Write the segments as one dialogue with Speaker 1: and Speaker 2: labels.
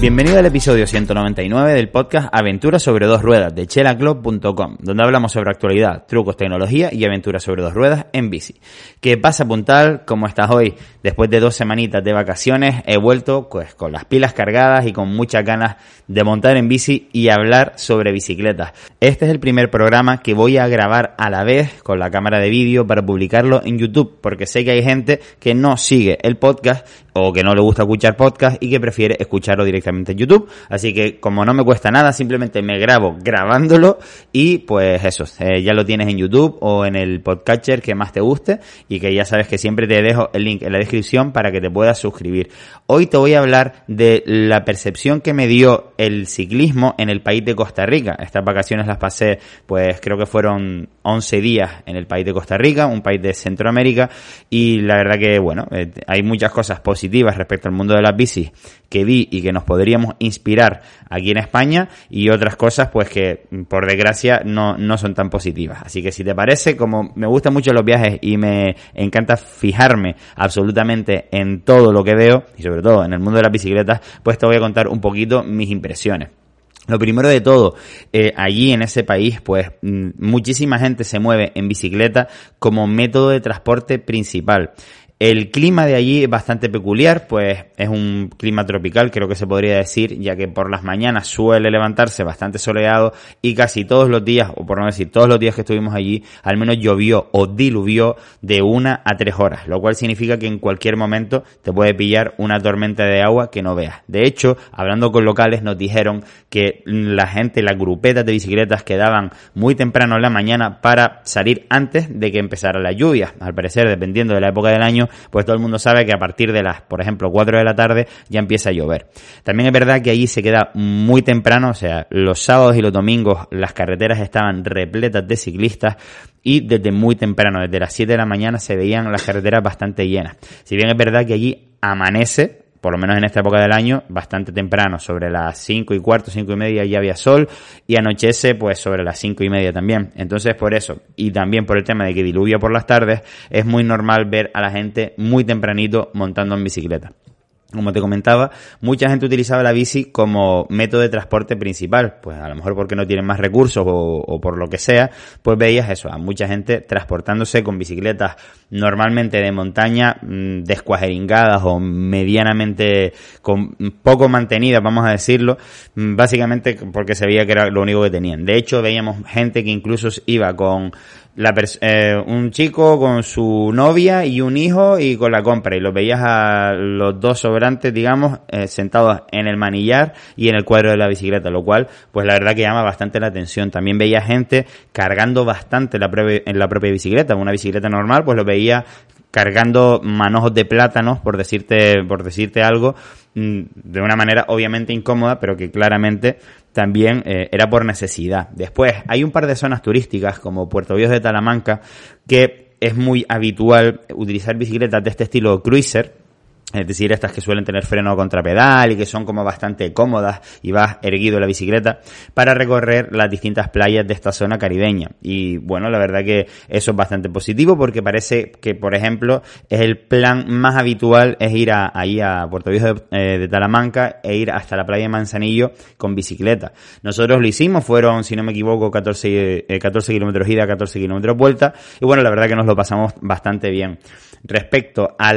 Speaker 1: Bienvenido al episodio 199 del podcast Aventuras sobre dos ruedas de chelaclub.com, donde hablamos sobre actualidad, trucos, tecnología y aventuras sobre dos ruedas en bici. ¿Qué pasa, Puntal? ¿Cómo estás hoy? Después de dos semanitas de vacaciones he vuelto pues con las pilas cargadas y con muchas ganas de montar en bici y hablar sobre bicicletas. Este es el primer programa que voy a grabar a la vez con la cámara de vídeo para publicarlo en YouTube, porque sé que hay gente que no sigue el podcast o que no le gusta escuchar podcast y que prefiere escucharlo directamente en YouTube. Así que como no me cuesta nada, simplemente me grabo grabándolo y pues eso, eh, ya lo tienes en YouTube o en el podcatcher que más te guste y que ya sabes que siempre te dejo el link en la descripción para que te puedas suscribir. Hoy te voy a hablar de la percepción que me dio el ciclismo en el país de Costa Rica. Estas vacaciones las pasé pues creo que fueron 11 días en el país de Costa Rica, un país de Centroamérica y la verdad que bueno, eh, hay muchas cosas positivas respecto al mundo de las bicis que vi y que nos podríamos inspirar aquí en España y otras cosas pues que por desgracia no, no son tan positivas. Así que si te parece, como me gustan mucho los viajes y me encanta fijarme absolutamente en todo lo que veo y sobre todo en el mundo de las bicicletas, pues te voy a contar un poquito mis impresiones. Lo primero de todo, eh, allí en ese país, pues mm, muchísima gente se mueve en bicicleta como método de transporte principal. El clima de allí es bastante peculiar, pues es un clima tropical, creo que se podría decir, ya que por las mañanas suele levantarse bastante soleado y casi todos los días, o por no decir todos los días que estuvimos allí, al menos llovió o diluvió de una a tres horas, lo cual significa que en cualquier momento te puede pillar una tormenta de agua que no veas. De hecho, hablando con locales nos dijeron que la gente, las grupetas de bicicletas quedaban muy temprano en la mañana para salir antes de que empezara la lluvia. Al parecer, dependiendo de la época del año, pues todo el mundo sabe que a partir de las, por ejemplo, 4 de la tarde ya empieza a llover. También es verdad que allí se queda muy temprano, o sea, los sábados y los domingos las carreteras estaban repletas de ciclistas y desde muy temprano, desde las 7 de la mañana se veían las carreteras bastante llenas. Si bien es verdad que allí amanece, por lo menos en esta época del año, bastante temprano, sobre las cinco y cuarto, cinco y media ya había sol y anochece pues sobre las cinco y media también. Entonces por eso, y también por el tema de que diluvia por las tardes, es muy normal ver a la gente muy tempranito montando en bicicleta como te comentaba, mucha gente utilizaba la bici como método de transporte principal, pues a lo mejor porque no tienen más recursos o, por lo que sea, pues veías eso, a mucha gente transportándose con bicicletas normalmente de montaña, mm, descuajeringadas o medianamente con poco mantenidas, vamos a decirlo, mm, básicamente porque se veía que era lo único que tenían. De hecho, veíamos gente que incluso iba con la eh, un chico con su novia y un hijo y con la compra y los veías a los dos digamos eh, sentados en el manillar y en el cuadro de la bicicleta lo cual pues la verdad que llama bastante la atención también veía gente cargando bastante la en la propia bicicleta una bicicleta normal pues lo veía cargando manojos de plátanos por decirte por decirte algo mm, de una manera obviamente incómoda pero que claramente también eh, era por necesidad. Después, hay un par de zonas turísticas como Puerto Víos de Talamanca que es muy habitual utilizar bicicletas de este estilo cruiser, es decir, estas que suelen tener freno contra pedal y que son como bastante cómodas y vas erguido la bicicleta para recorrer las distintas playas de esta zona caribeña. Y bueno, la verdad que eso es bastante positivo porque parece que, por ejemplo, es el plan más habitual es ir a, ahí a Puerto Viejo de, eh, Talamanca e ir hasta la playa de Manzanillo con bicicleta. Nosotros lo hicimos, fueron, si no me equivoco, 14, 14 eh, kilómetros ida, 14 kilómetros vuelta. Y bueno, la verdad que nos lo pasamos bastante bien. Respecto a,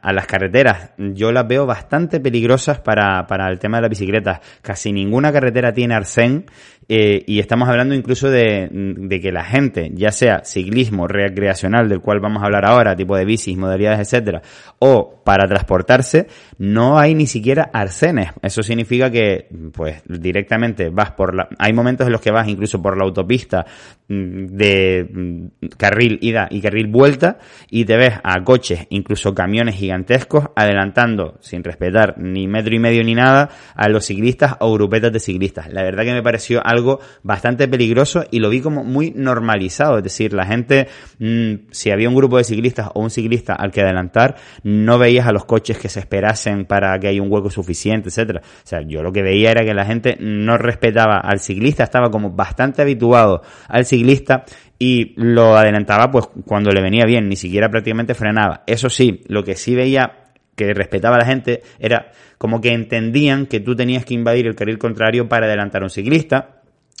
Speaker 1: a las carreteras, yo las veo bastante peligrosas para, para el tema de las bicicletas. Casi ninguna carretera tiene arcén eh, y estamos hablando incluso de, que la gente, ya sea ciclismo recreacional, del cual vamos a hablar ahora, tipo de bicis, modalidades, etcétera, o para transportarse, no hay ni siquiera arcenes. Eso significa que, pues, directamente vas por la, hay momentos en los que vas incluso por la autopista mm, de mm, carril ida y carril vuelta y te ves a coches, incluso camiones gigantescos, adelantando sin respetar ni metro y medio ni nada a los ciclistas o grupetas de ciclistas. La verdad que me pareció algo bastante peligroso y lo vi como muy normalizado. Es decir, la gente, mm, si había un grupo de ciclistas o un ciclista al que adelantar, no veías a los coches que se esperasen para que haya un hueco suficiente, etcétera. O sea, yo lo que veía era que la gente no respetaba al ciclista, estaba como bastante habituado al ciclista y lo adelantaba pues cuando le venía bien, ni siquiera prácticamente frenaba. Eso sí, lo que sí veía que respetaba a la gente era como que entendían que tú tenías que invadir el carril contrario para adelantar a un ciclista.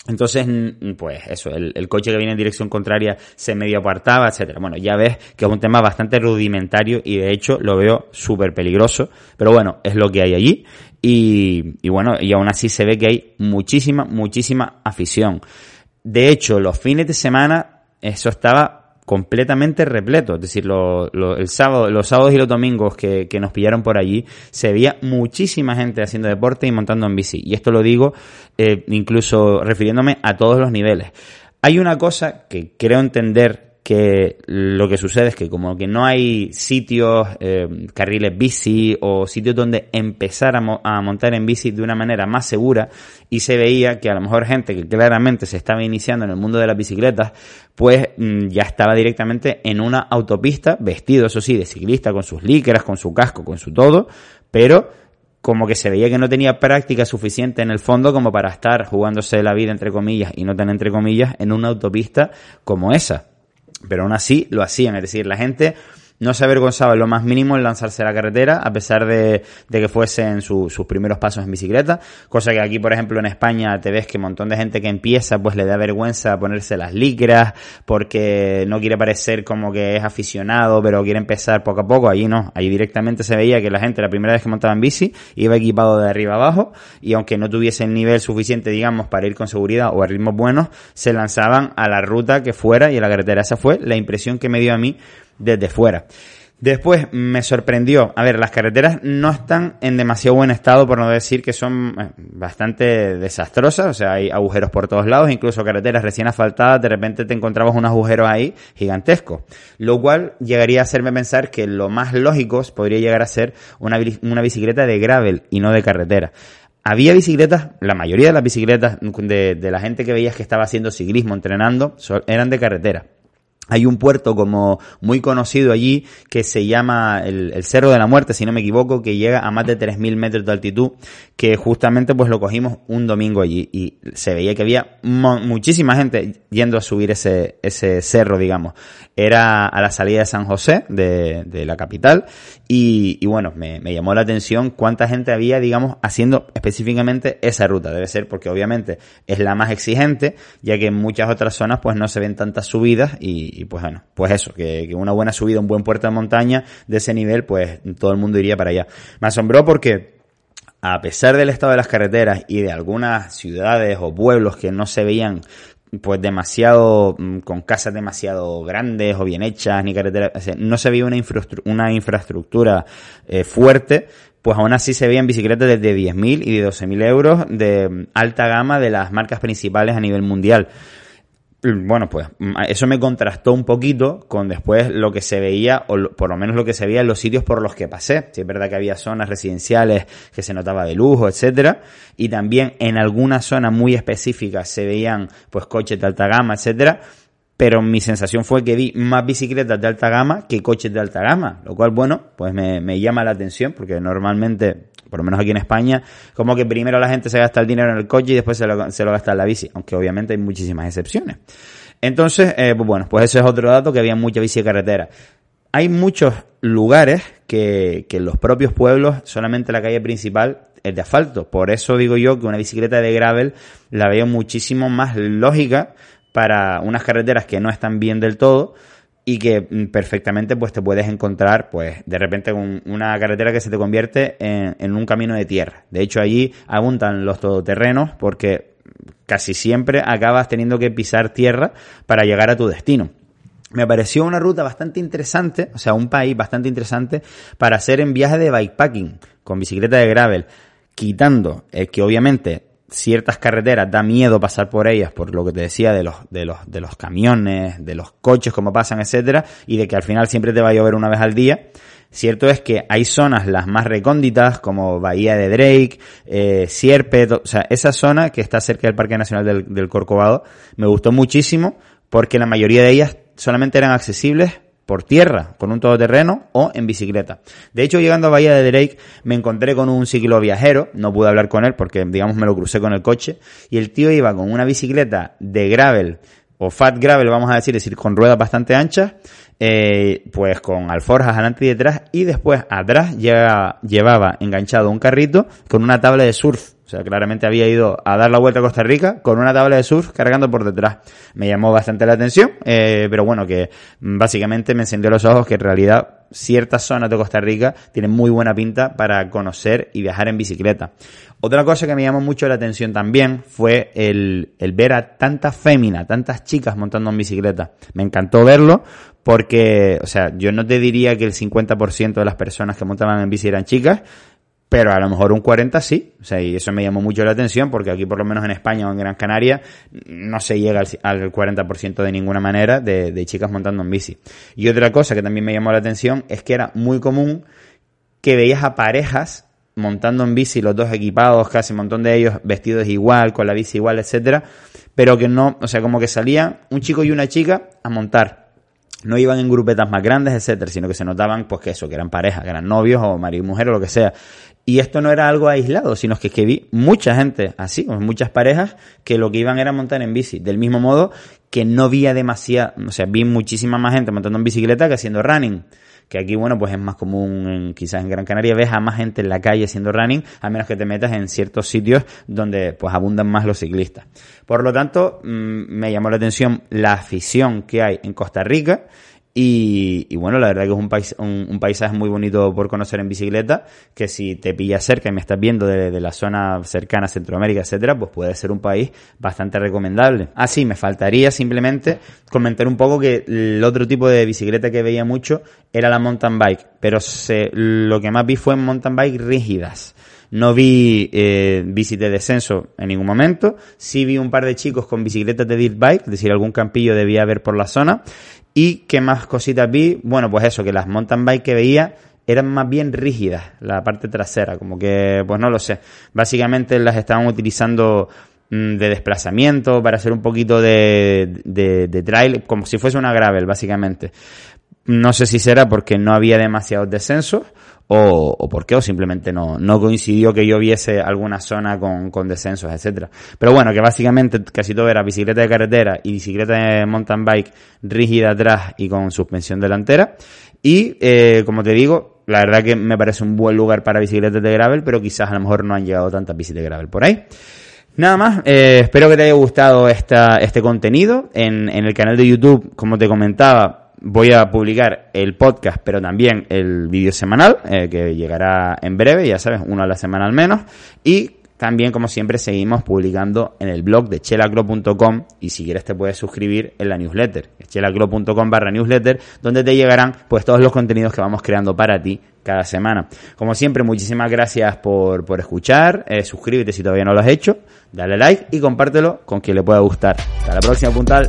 Speaker 1: Entonces, pues eso, el, coche que viene en dirección contraria se medio apartaba, etcétera. Bueno, ya ves que es un tema bastante rudimentario y de hecho lo veo súper peligroso, pero bueno, es lo que hay allí y, y bueno, y aún así se ve que hay muchísima, muchísima afición. De hecho, los fines de semana eso estaba completamente repleto. Es decir, el sábado, los sábados y los domingos que, nos pillaron por allí, se veía muchísima gente haciendo deporte y montando en bici. Y esto lo digo eh, incluso refiriéndome a todos los niveles. Hay una cosa que creo entender que lo que sucede es que como que no hay sitios, eh, carriles bici o sitios donde empezar a, montar en bici de una manera más segura y se veía que a lo mejor gente que claramente se estaba iniciando en el mundo de las bicicletas, pues mm, ya estaba directamente en una autopista, vestido eso sí, de ciclista, con sus licras, con su casco, con su todo, pero como que se veía que no tenía práctica suficiente en el fondo como para estar jugándose la vida entre comillas y no tan entre comillas en una autopista como esa. Pero aún así lo hacían, es decir, la gente no se avergonzaba lo más mínimo en lanzarse a la carretera, a pesar de, que fuesen sus primeros pasos en bicicleta, cosa que aquí, por ejemplo, en España te ves que un montón de gente que empieza, pues le da vergüenza ponerse las licras, porque no quiere parecer como que es aficionado, pero quiere empezar poco a poco, ahí no, ahí directamente se veía que la gente la primera vez que montaba en bici iba equipado de arriba abajo, y aunque no tuviese el nivel suficiente, digamos, para ir con seguridad o a ritmos buenos, se lanzaban a la ruta que fuera y a la carretera. Esa fue la impresión que me dio a mí desde fuera. Después me sorprendió, a ver, las carreteras no están en demasiado buen estado, por no decir que son eh, bastante desastrosas, o sea, hay agujeros por todos lados, incluso carreteras recién asfaltadas, de repente te encontrabas unos agujeros ahí gigantescos, lo cual llegaría a hacerme pensar que lo más lógico podría llegar a ser una, una bicicleta de gravel y no de carretera. Había bicicletas, la mayoría de las bicicletas de, de la gente que veías que estaba haciendo ciclismo, entrenando, eran de carretera hay un puerto como muy conocido allí que se llama el, Cerro de la Muerte, si no me equivoco, que llega a más de 3.000 metros de altitud, que justamente pues lo cogimos un domingo allí y se veía que había muchísima gente yendo a subir ese, ese cerro, digamos. Era a la salida de San José, de, de la capital, y, y bueno, me, me, llamó la atención cuánta gente había, digamos, haciendo específicamente esa ruta. Debe ser porque obviamente es la más exigente, ya que en muchas otras zonas pues no se ven tantas subidas y, y pues bueno, pues eso, que, una buena subida, un buen puerto de montaña de ese nivel, pues todo el mundo iría para allá. Me asombró porque a pesar del estado de las carreteras y de algunas ciudades o pueblos que no se veían pues demasiado mm, con casas demasiado grandes o bien hechas ni carreteras no se veía una, una infraestructura eh, fuerte pues aún así se veían bicicletas desde 10.000 y de 12.000 euros de alta gama de las marcas principales a nivel mundial bueno, pues mm, eso me contrastó un poquito con después lo que se veía, o por lo menos lo que se veía en los sitios por los que pasé. Si es verdad que había zonas residenciales que se notaba de lujo, etcétera, y también en algunas zonas muy específicas se veían pues coches de alta gama, etcétera, pero mi sensación fue que vi más bicicletas de alta gama que coches de alta gama, lo cual, bueno, pues me llama la atención porque normalmente por lo menos aquí en España, como que primero la gente se gasta el dinero en el coche y después se lo, se lo gasta en la bici, aunque obviamente hay muchísimas excepciones. Entonces, eh, pues bueno, pues ese es otro dato, que había mucha bici de carretera. Hay muchos lugares que, que en los propios pueblos, solamente la calle principal es de asfalto. Por eso digo yo que una bicicleta de gravel la veo muchísimo más lógica para unas carreteras que no están bien del todo, y que mm, perfectamente pues te puedes encontrar pues de repente con una carretera que se te convierte en, un camino de tierra. De hecho allí abundan los todoterrenos porque casi siempre acabas teniendo que pisar tierra para llegar a tu destino me pareció una ruta bastante interesante, o sea, un país bastante interesante para hacer en viaje de bikepacking con bicicleta de gravel, quitando eh, que obviamente ciertas carreteras da miedo pasar por ellas por lo que te decía de los de los de los camiones, de los coches como pasan, etcétera, y de que al final siempre te va a llover una vez al día. Cierto es que hay zonas las más recónditas como Bahía de Drake, eh, Sierpe, o sea, esa zona que está cerca del Parque Nacional del, del Corcovado me gustó muchísimo porque la mayoría de ellas solamente eran accesibles por tierra, con un todoterreno o en bicicleta. De hecho, llegando a Bahía de Drake, me encontré con un cicloviajero, no pude hablar con él porque, digamos, me lo crucé con el coche, y el tío iba con una bicicleta de gravel, o fat gravel, vamos a decir, es decir, con ruedas bastante anchas, eh, pues con alforjas adelante y detrás, y después atrás llevaba enganchado un carrito con una tabla de surf o sea, claramente había ido a dar la vuelta a Costa Rica con una tabla de surf cargando por detrás. Me llamó bastante la atención, eh, pero bueno, que básicamente me encendió los ojos que en realidad ciertas zonas de Costa Rica tienen muy buena pinta para conocer y viajar en bicicleta. Otra cosa que me llamó mucho la atención también fue el, el ver a tantas féminas, tantas chicas montando en bicicleta. Me encantó verlo porque, o sea, yo no te diría que el 50% de las personas que montaban en bici eran chicas, pero a lo mejor un 40 sí, o sea, y eso me llamó mucho la atención porque aquí por lo menos en España o en Gran Canaria no se llega al, 40% de ninguna manera de, de, chicas montando en bici. Y otra cosa que también me llamó la atención es que era muy común que veías a parejas montando en bici, los dos equipados, casi un montón de ellos vestidos igual, con la bici igual, etcétera, pero que no, o sea, como que salían un chico y una chica a montar no iban en grupetas más grandes, etcétera, sino que se notaban, pues que eso, que eran parejas, que eran novios o marido y mujer o lo que sea. Y esto no era algo aislado, sino que, vi mucha gente así, muchas parejas que lo que iban era montar en bici. Del mismo modo que no había demasiada, o sea, vi muchísima más gente montando en bicicleta que haciendo running que aquí, bueno, pues es más común, quizás en Gran Canaria ves a más gente en la calle haciendo running, a menos que te metas en ciertos sitios donde pues abundan más los ciclistas. Por lo tanto, mm, me llamó la atención la afición que hay en Costa Rica y, bueno, la verdad que es un, país, un, paisaje muy bonito por conocer en bicicleta, que si te pillas cerca y me estás viendo de, la zona cercana a Centroamérica, etcétera, pues puede ser un país bastante recomendable. Ah, sí, me faltaría simplemente comentar un poco que el otro tipo de bicicleta que veía mucho era la mountain bike, pero se, lo que más vi fue en mountain bike rígidas. No vi eh, bici de descenso en ningún momento. Sí vi un par de chicos con bicicletas de dirt bike, es decir, algún campillo debía haber por la zona. ¿Y qué más cositas vi? Bueno, pues eso, que las mountain bike que veía eran más bien rígidas, la parte trasera, como que, pues no lo sé. Básicamente las estaban utilizando mm, de desplazamiento para hacer un poquito de, de, de trail, como si fuese una gravel, básicamente. No sé si será porque no había demasiados descensos o, o por qué, o simplemente no, no coincidió que yo viese alguna zona con, con descensos, etcétera. Pero bueno, que básicamente casi todo era bicicleta de carretera y bicicleta de mountain bike rígida atrás y con suspensión delantera. Y, eh, como te digo, la verdad que me parece un buen lugar para bicicletas de gravel, pero quizás a lo mejor no han llegado tantas bicicletas de gravel por ahí. Nada más, eh, espero que te haya gustado esta, este contenido. En, en el canal de YouTube, como te comentaba, voy a publicar el podcast, pero también el vídeo semanal, eh, que llegará en breve, ya sabes, uno a la semana al menos. Y también, como siempre, seguimos publicando en el blog de chelaclo.com y si quieres te puedes suscribir en la newsletter, chelaclo.com barra newsletter, donde te llegarán pues todos los contenidos que vamos creando para ti cada semana. Como siempre, muchísimas gracias por, por escuchar, eh, suscríbete si todavía no lo has hecho, dale like y compártelo con quien le pueda gustar. Hasta la próxima, puntal.